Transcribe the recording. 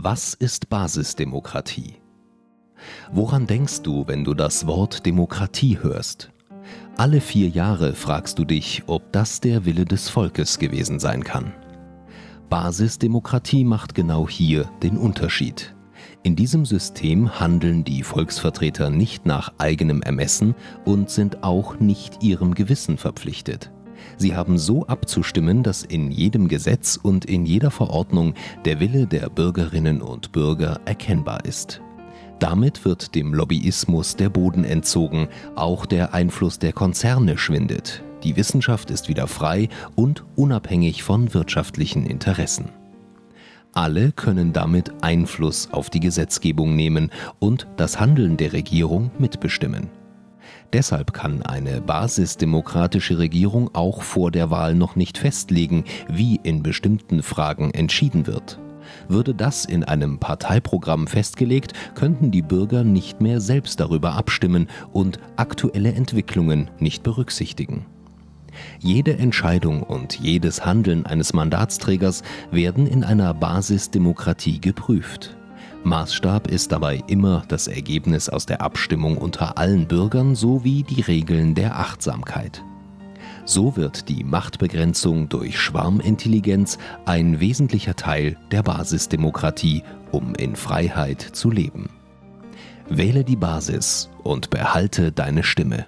Was ist Basisdemokratie? Woran denkst du, wenn du das Wort Demokratie hörst? Alle vier Jahre fragst du dich, ob das der Wille des Volkes gewesen sein kann. Basisdemokratie macht genau hier den Unterschied. In diesem System handeln die Volksvertreter nicht nach eigenem Ermessen und sind auch nicht ihrem Gewissen verpflichtet. Sie haben so abzustimmen, dass in jedem Gesetz und in jeder Verordnung der Wille der Bürgerinnen und Bürger erkennbar ist. Damit wird dem Lobbyismus der Boden entzogen, auch der Einfluss der Konzerne schwindet. Die Wissenschaft ist wieder frei und unabhängig von wirtschaftlichen Interessen. Alle können damit Einfluss auf die Gesetzgebung nehmen und das Handeln der Regierung mitbestimmen. Deshalb kann eine basisdemokratische Regierung auch vor der Wahl noch nicht festlegen, wie in bestimmten Fragen entschieden wird. Würde das in einem Parteiprogramm festgelegt, könnten die Bürger nicht mehr selbst darüber abstimmen und aktuelle Entwicklungen nicht berücksichtigen. Jede Entscheidung und jedes Handeln eines Mandatsträgers werden in einer Basisdemokratie geprüft. Maßstab ist dabei immer das Ergebnis aus der Abstimmung unter allen Bürgern sowie die Regeln der Achtsamkeit. So wird die Machtbegrenzung durch Schwarmintelligenz ein wesentlicher Teil der Basisdemokratie, um in Freiheit zu leben. Wähle die Basis und behalte deine Stimme.